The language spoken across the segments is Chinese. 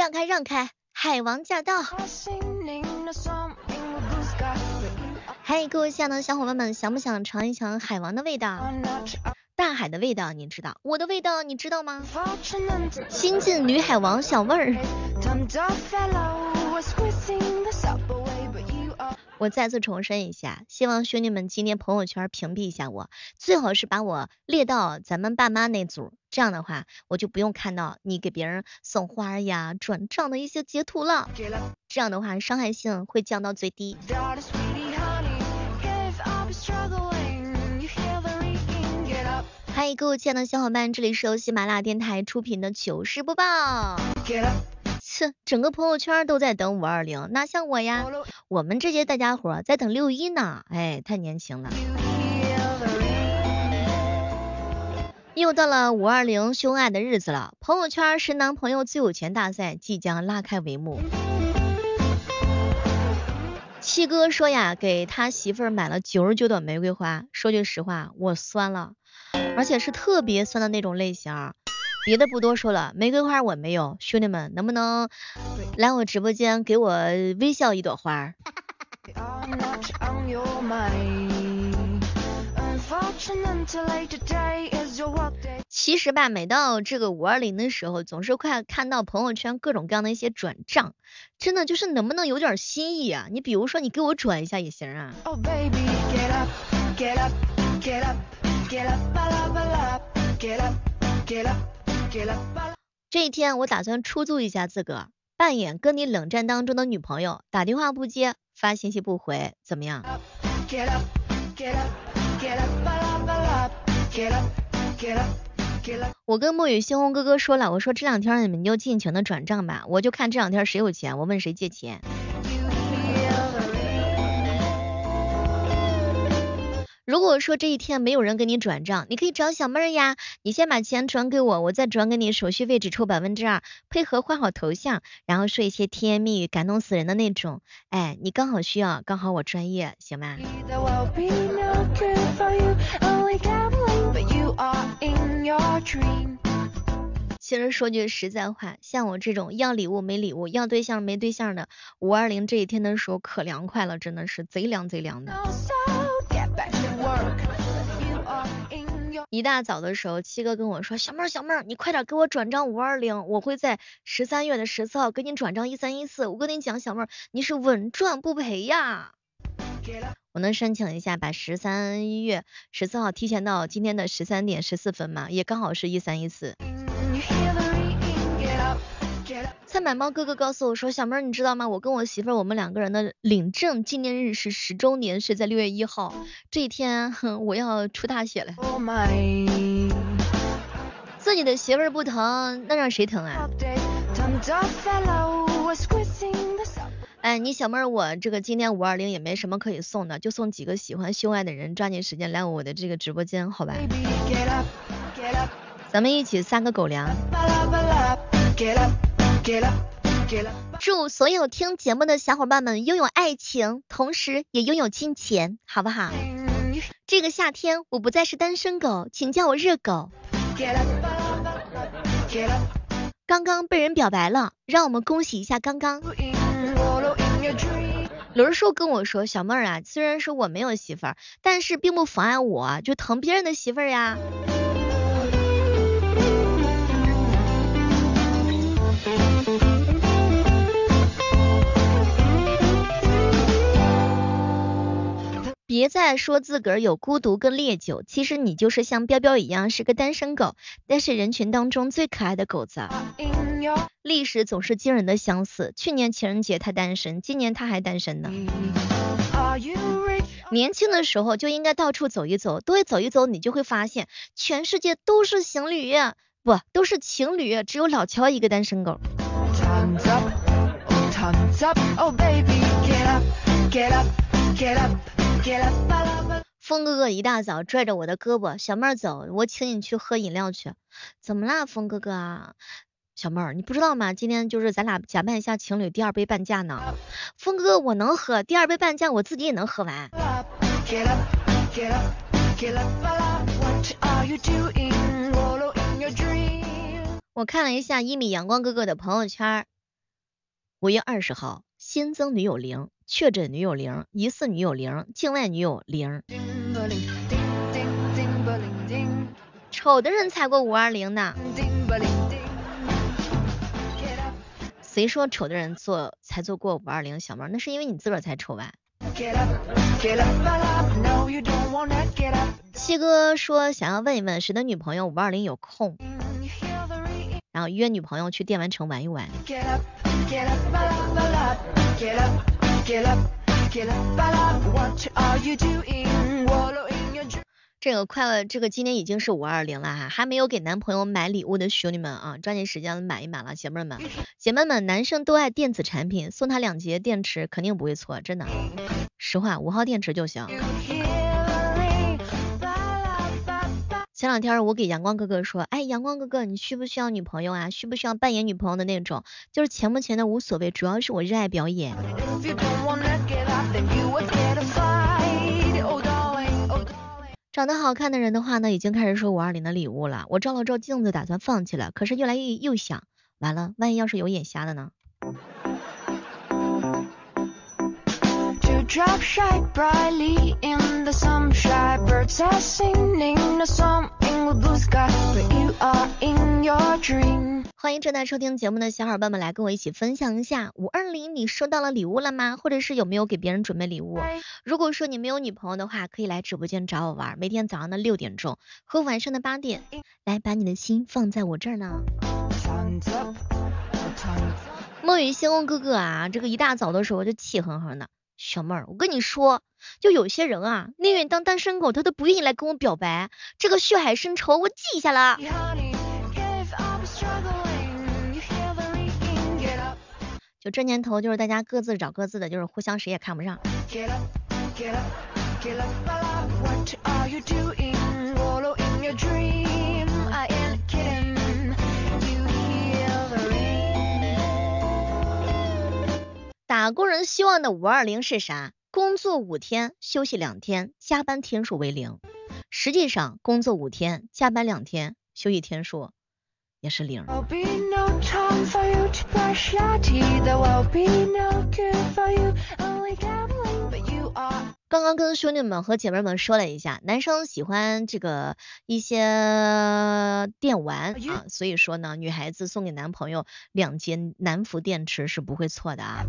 让开让开，海王驾到！嗨，各位亲爱的小伙伴们，想不想尝一尝海王的味道？大海的味道你知道，我的味道你知道吗？新晋女海王小妹儿。我再次重申一下，希望兄弟们今天朋友圈屏蔽一下我，最好是把我列到咱们爸妈那组，这样的话我就不用看到你给别人送花呀、转账的一些截图了，这样的话伤害性会降到最低。嗨，各位亲爱的小伙伴，这里是由喜马拉雅电台出品的糗事播报。切，整个朋友圈都在等五二零，哪像我呀？我们这些大家伙在等六一呢，哎，太年轻了。又到了五二零秀恩爱的日子了，朋友圈谁男朋友最有钱大赛即将拉开帷幕。七哥说呀，给他媳妇儿买了九十九朵玫瑰花，说句实话，我酸了，而且是特别酸的那种类型。别的不多说了，玫瑰花我没有，兄弟们能不能来我直播间给我微笑一朵花？其实吧，每到这个五二零的时候，总是快看到朋友圈各种各样的一些转账，真的就是能不能有点心意啊？你比如说你给我转一下也行啊。这一天我打算出租一下自个儿，扮演跟你冷战当中的女朋友，打电话不接，发信息不回，怎么样？我跟沐雨星红哥哥说了，我说这两天你们就尽情的转账吧，我就看这两天谁有钱，我问谁借钱。如果说这一天没有人给你转账，你可以找小妹儿呀，你先把钱转给我，我再转给你，手续费只抽百分之二，配合换好头像，然后说一些甜言蜜语，感动死人的那种。哎，你刚好需要，刚好我专业，行吗？其实说句实在话，像我这种要礼物没礼物，要对象没对象的，五二零这一天的时候可凉快了，真的是贼凉贼凉的。一大早的时候，七哥跟我说：“小妹儿，小妹儿，你快点给我转账五二零，我会在十三月的十四号给你转账一三一四。”我跟你讲，小妹儿，你是稳赚不赔呀！我能申请一下，把十三月十四号提前到今天的十三点十四分吗？也刚好是一三一四。菜买猫哥哥告诉我说，小妹儿你知道吗？我跟我媳妇儿我们两个人的领证纪念日是十周年，是在六月一号这一天，哼，我要出大血了。自己的媳妇儿不疼，那让谁疼啊？哎，你小妹儿，我这个今天五二零也没什么可以送的，就送几个喜欢秀爱的人，抓紧时间来我的这个直播间，好吧？咱们一起撒个狗粮。祝所有听节目的小伙伴们拥有爱情，同时也拥有金钱，好不好？这个夏天我不再是单身狗，请叫我热狗。刚刚被人表白了，让我们恭喜一下刚刚。轮叔跟我说，小妹儿啊，虽然说我没有媳妇儿，但是并不妨碍我就疼别人的媳妇儿呀。再说自个儿有孤独跟烈酒，其实你就是像彪彪一样是个单身狗，但是人群当中最可爱的狗子。历史总是惊人的相似，去年情人节他单身，今年他还单身呢。年轻的时候就应该到处走一走，多走一走，你就会发现全世界都是情侣，不都是情侣，只有老乔一个单身狗。风哥哥一大早拽着我的胳膊，小妹儿走，我请你去喝饮料去。怎么啦，风哥哥啊？小妹儿，你不知道吗？今天就是咱俩假扮一下情侣，第二杯半价呢。风哥哥，我能喝，第二杯半价我自己也能喝完。我看了一下一米阳光哥哥的朋友圈，五月二十号，新增女友零，确诊女友零，疑似女友零，境外女友零。丑的人才过五二零呢。谁说丑的人做才做过五二零？小猫，那是因为你自个儿才丑吧？七哥说想要问一问谁的女朋友五二零有空，然后约女朋友去电玩城玩一玩。这个快乐，这个今天已经是五二零了哈，还没有给男朋友买礼物的兄弟们啊，抓紧时间买一买了，姐妹们，姐妹们，男生都爱电子产品，送他两节电池肯定不会错，真的，实话，五号电池就行。前两天我给阳光哥哥说，哎，阳光哥哥，你需不需要女朋友啊？需不需要扮演女朋友的那种？就是钱不钱的无所谓，主要是我热爱表演。长得好看的人的话呢，已经开始收五二零的礼物了。我照了照镜子，打算放弃了，可是越来越又想，完了，万一要是有眼瞎的呢？欢迎正在收听节目的小伙伴们来跟我一起分享一下，五二零你收到了礼物了吗？或者是有没有给别人准备礼物？如果说你没有女朋友的话，可以来直播间找我玩，每天早上的六点钟和晚上的八点，来把你的心放在我这儿呢。梦雨星空哥哥啊，这个一大早的时候就气哼哼的，小妹儿，我跟你说，就有些人啊，宁愿当单身狗，他都不愿意来跟我表白，这个血海深仇我记下了。就这年头，就是大家各自找各自的，就是互相谁也看不上。打工人希望的五二零是啥？工作五天，休息两天，加班天数为零。实际上，工作五天，加班两天，休息天数。也是零。刚刚跟兄弟们和姐妹们说了一下，男生喜欢这个一些电玩啊，所以说呢，女孩子送给男朋友两节南孚电池是不会错的啊。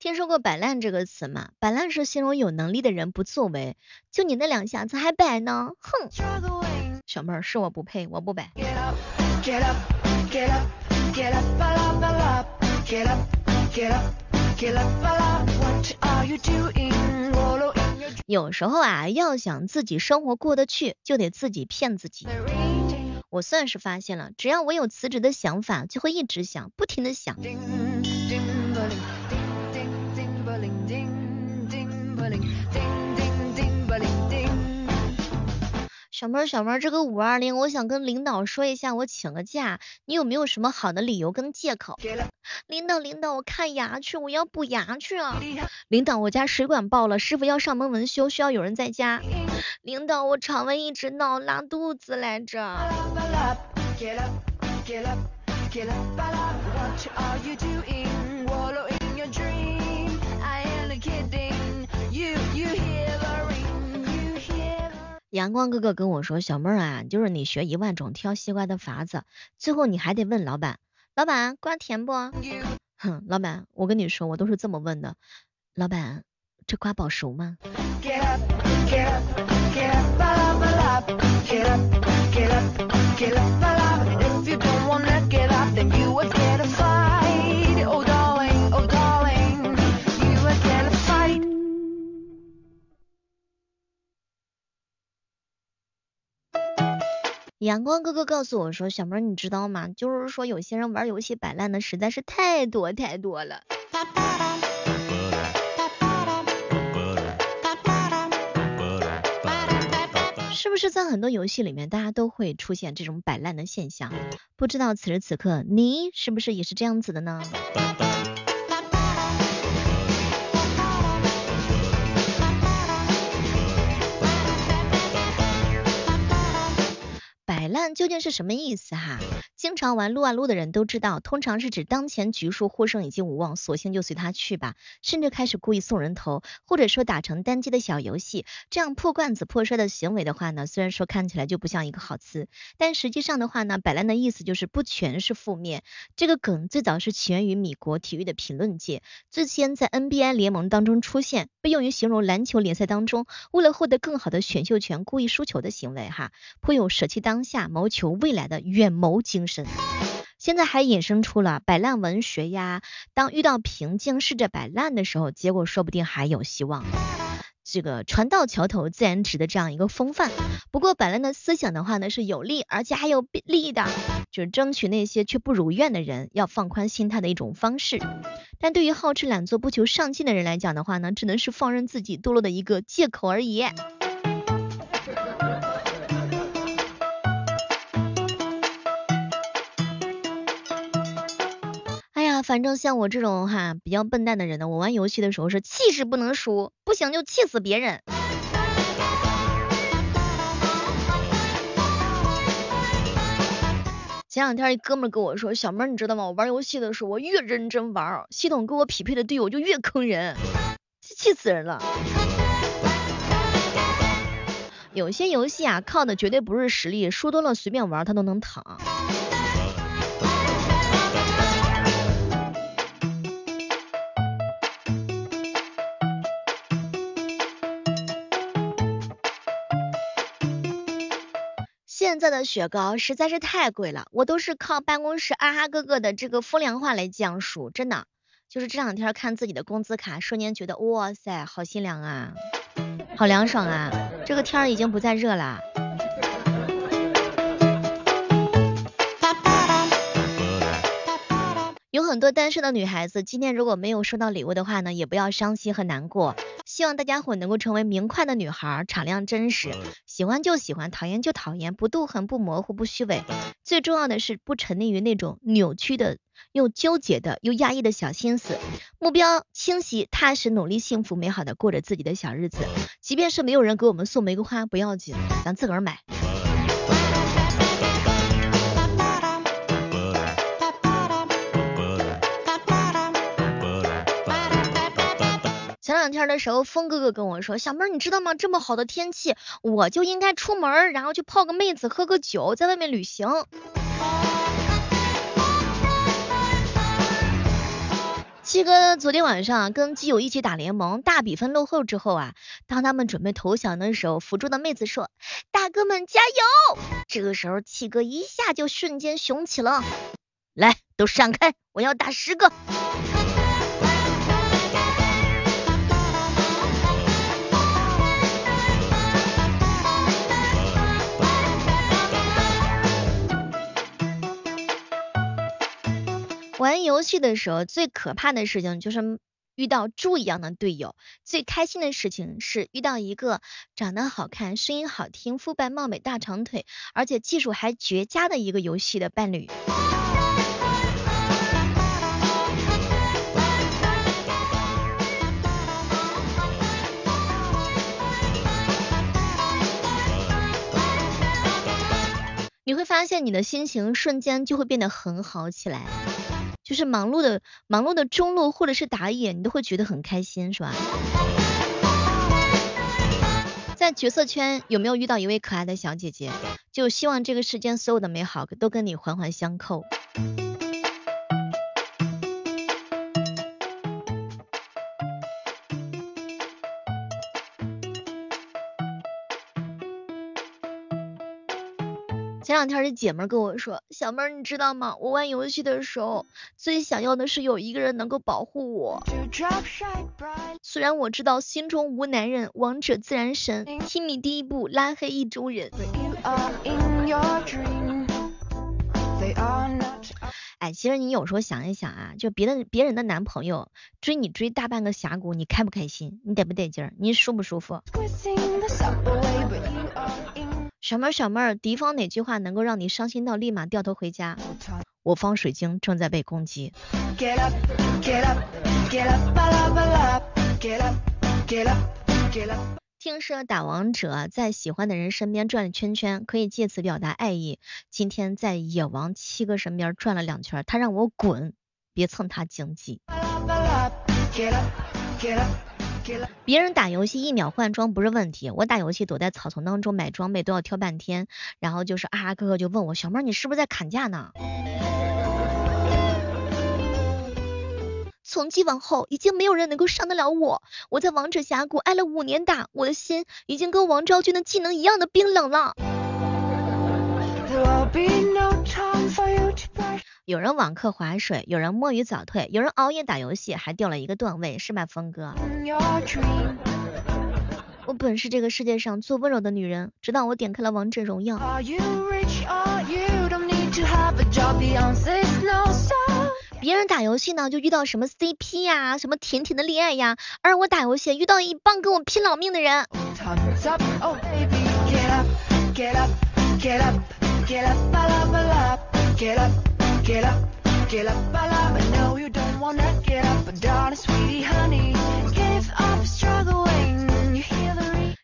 听说过摆烂这个词吗？摆烂是形容有能力的人不作为，就你那两下子还摆呢？哼！小妹儿是我不配，我不摆。有时候啊，要想自己生活过得去，就得自己骗自己。我算是发现了，只要我有辞职的想法，就会一直想，不停的想。小妹儿，小妹儿，这个五二零，我想跟领导说一下，我请个假，你有没有什么好的理由跟借口？领导，领导，我看牙去，我要补牙去啊！领导，我家水管爆了，师傅要上门维修，需要有人在家。领导，我肠胃一直闹拉肚子来着。阳光哥哥跟我说，小妹儿啊，就是你学一万种挑西瓜的法子，最后你还得问老板，老板瓜甜不？哼，老板，我跟你说，我都是这么问的，老板，这瓜保熟吗？阳光哥哥告诉我说：“小妹，你知道吗？就是说有些人玩游戏摆烂的实在是太多太多了。是不是在很多游戏里面，大家都会出现这种摆烂的现象？不知道此时此刻你是不是也是这样子的呢？”究竟是什么意思哈？经常玩撸啊撸的人都知道，通常是指当前局数获胜已经无望，索性就随他去吧，甚至开始故意送人头，或者说打成单机的小游戏，这样破罐子破摔的行为的话呢，虽然说看起来就不像一个好词，但实际上的话呢，摆烂的意思就是不全是负面。这个梗最早是起源于米国体育的评论界，最先在 NBA 联盟当中出现，被用于形容篮球联赛当中为了获得更好的选秀权故意输球的行为哈，颇有舍弃当下某谋求未来的远谋精神。现在还衍生出了摆烂文学呀，当遇到瓶颈试着摆烂的时候，结果说不定还有希望。这个船到桥头自然直的这样一个风范。不过摆烂的思想的话呢是有利，而且还有利的，就是争取那些却不如愿的人要放宽心态的一种方式。但对于好吃懒做不求上进的人来讲的话呢，只能是放任自己堕落的一个借口而已。反正像我这种哈比较笨蛋的人呢，我玩游戏的时候是气势不能输，不行就气死别人。前两天一哥们跟我说，小妹儿你知道吗？我玩游戏的时候，我越认真玩，系统跟我匹配的队友就越坑人，气死人了。有些游戏啊，靠的绝对不是实力，输多了随便玩他都能躺。色的雪糕实在是太贵了，我都是靠办公室二哈哥哥的这个风凉话来降暑，真的，就是这两天看自己的工资卡，瞬间觉得哇塞，好心凉啊，好凉爽啊，这个天儿已经不再热了。很多单身的女孩子，今天如果没有收到礼物的话呢，也不要伤心和难过。希望大家伙能够成为明快的女孩，敞亮真实，喜欢就喜欢，讨厌就讨厌，不妒恨，不模糊，不虚伪。最重要的是不沉溺于那种扭曲的、又纠结的、又压抑的小心思。目标清晰、踏实、努力、幸福、美好的过着自己的小日子。即便是没有人给我们送玫瑰花，不要紧，咱自个儿买。两天的时候，峰哥哥跟我说，小妹儿你知道吗？这么好的天气，我就应该出门，然后去泡个妹子，喝个酒，在外面旅行。七哥昨天晚上跟基友一起打联盟，大比分落后之后啊，当他们准备投降的时候，辅助的妹子说：“大哥们加油！”这个时候，七哥一下就瞬间雄起了，来，都闪开，我要打十个。玩游戏的时候，最可怕的事情就是遇到猪一样的队友；最开心的事情是遇到一个长得好看、声音好听、肤白貌美、大长腿，而且技术还绝佳的一个游戏的伴侣。你会发现，你的心情瞬间就会变得很好起来。就是忙碌的忙碌的中路或者是打野，你都会觉得很开心，是吧？在角色圈有没有遇到一位可爱的小姐姐？就希望这个世间所有的美好都跟你环环相扣。前两天这姐们跟我说，小妹儿你知道吗？我玩游戏的时候最想要的是有一个人能够保护我。虽然我知道心中无男人，王者自然神。听你第一步拉黑意中人。哎，其实你有时候想一想啊，就别的别人的男朋友追你追大半个峡谷，你开不开心？你得不得劲儿？你舒不舒服？小妹儿，小妹儿，敌方哪句话能够让你伤心到立马掉头回家？我方水晶正在被攻击。听说打王者在喜欢的人身边转了圈圈，可以借此表达爱意。今天在野王七哥身边转了两圈，他让我滚，别蹭他经济。别人打游戏一秒换装不是问题，我打游戏躲在草丛当中买装备都要挑半天，然后就是啊哥哥就问我小妹你是不是在砍价呢？从今往后，已经没有人能够伤得了我。我在王者峡谷挨了五年打，我的心已经跟王昭君的技能一样的冰冷了。有人网课划水，有人摸鱼早退，有人熬夜打游戏还掉了一个段位，是吧，峰哥？我本是这个世界上最温柔的女人，直到我点开了王者荣耀。别人打游戏呢，就遇到什么 CP 呀，什么甜甜的恋爱呀，而我打游戏遇到一帮跟我拼老命的人。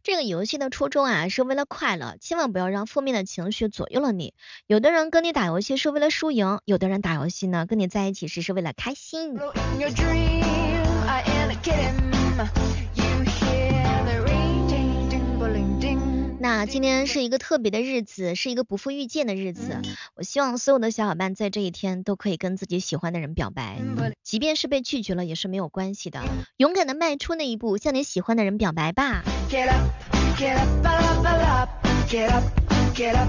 这个游戏的初衷啊，是为了快乐，千万不要让负面的情绪左右了你。有的人跟你打游戏是为了输赢，有的人打游戏呢跟你在一起时是为了开心。那今天是一个特别的日子，是一个不负遇见的日子。我希望所有的小伙伴在这一天都可以跟自己喜欢的人表白，即便是被拒绝了也是没有关系的，勇敢的迈出那一步，向你喜欢的人表白吧。Get up, get up, get up, get up,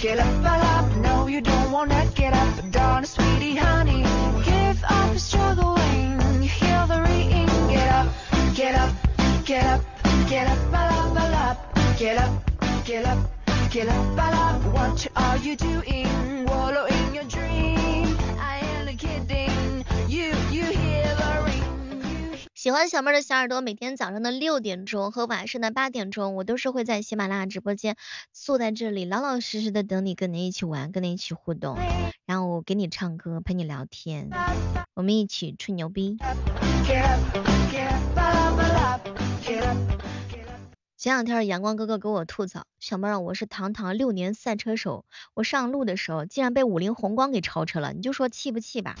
get up, No, you don't wanna get up, darling sweetie honey. Give up struggling, you hear the ringing. Get up, get up, get up, get up, get up, get up, get up, What are you doing? Wallow in your dream. I ain't kidding. You, you hear the ring. 喜欢小妹的小耳朵，每天早上的六点钟和晚上的八点钟，我都是会在喜马拉雅直播间坐在这里，老老实实的等你，跟你一起玩，跟你一起互动，然后我给你唱歌，陪你聊天，我们一起吹牛逼。前两天阳光哥哥给我吐槽，小妹儿，我是堂堂六年赛车手，我上路的时候竟然被五菱宏光给超车了，你就说气不气吧？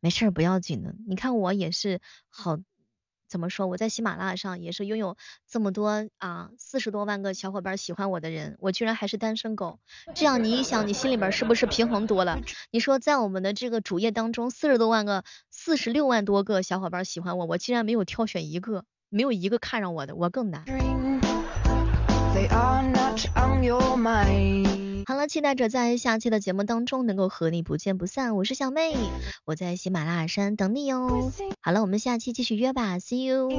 没事儿，不要紧的，你看我也是好。怎么说？我在喜马拉雅上也是拥有这么多啊，四十多万个小伙伴喜欢我的人，我居然还是单身狗。这样你一想，你心里边是不是平衡多了？你说在我们的这个主页当中，四十多万个、四十六万多个小伙伴喜欢我，我竟然没有挑选一个，没有一个看上我的，我更难。好了，期待着在下期的节目当中能够和你不见不散。我是小妹，我在喜马拉雅山等你哟。好了，我们下期继续约吧，See you。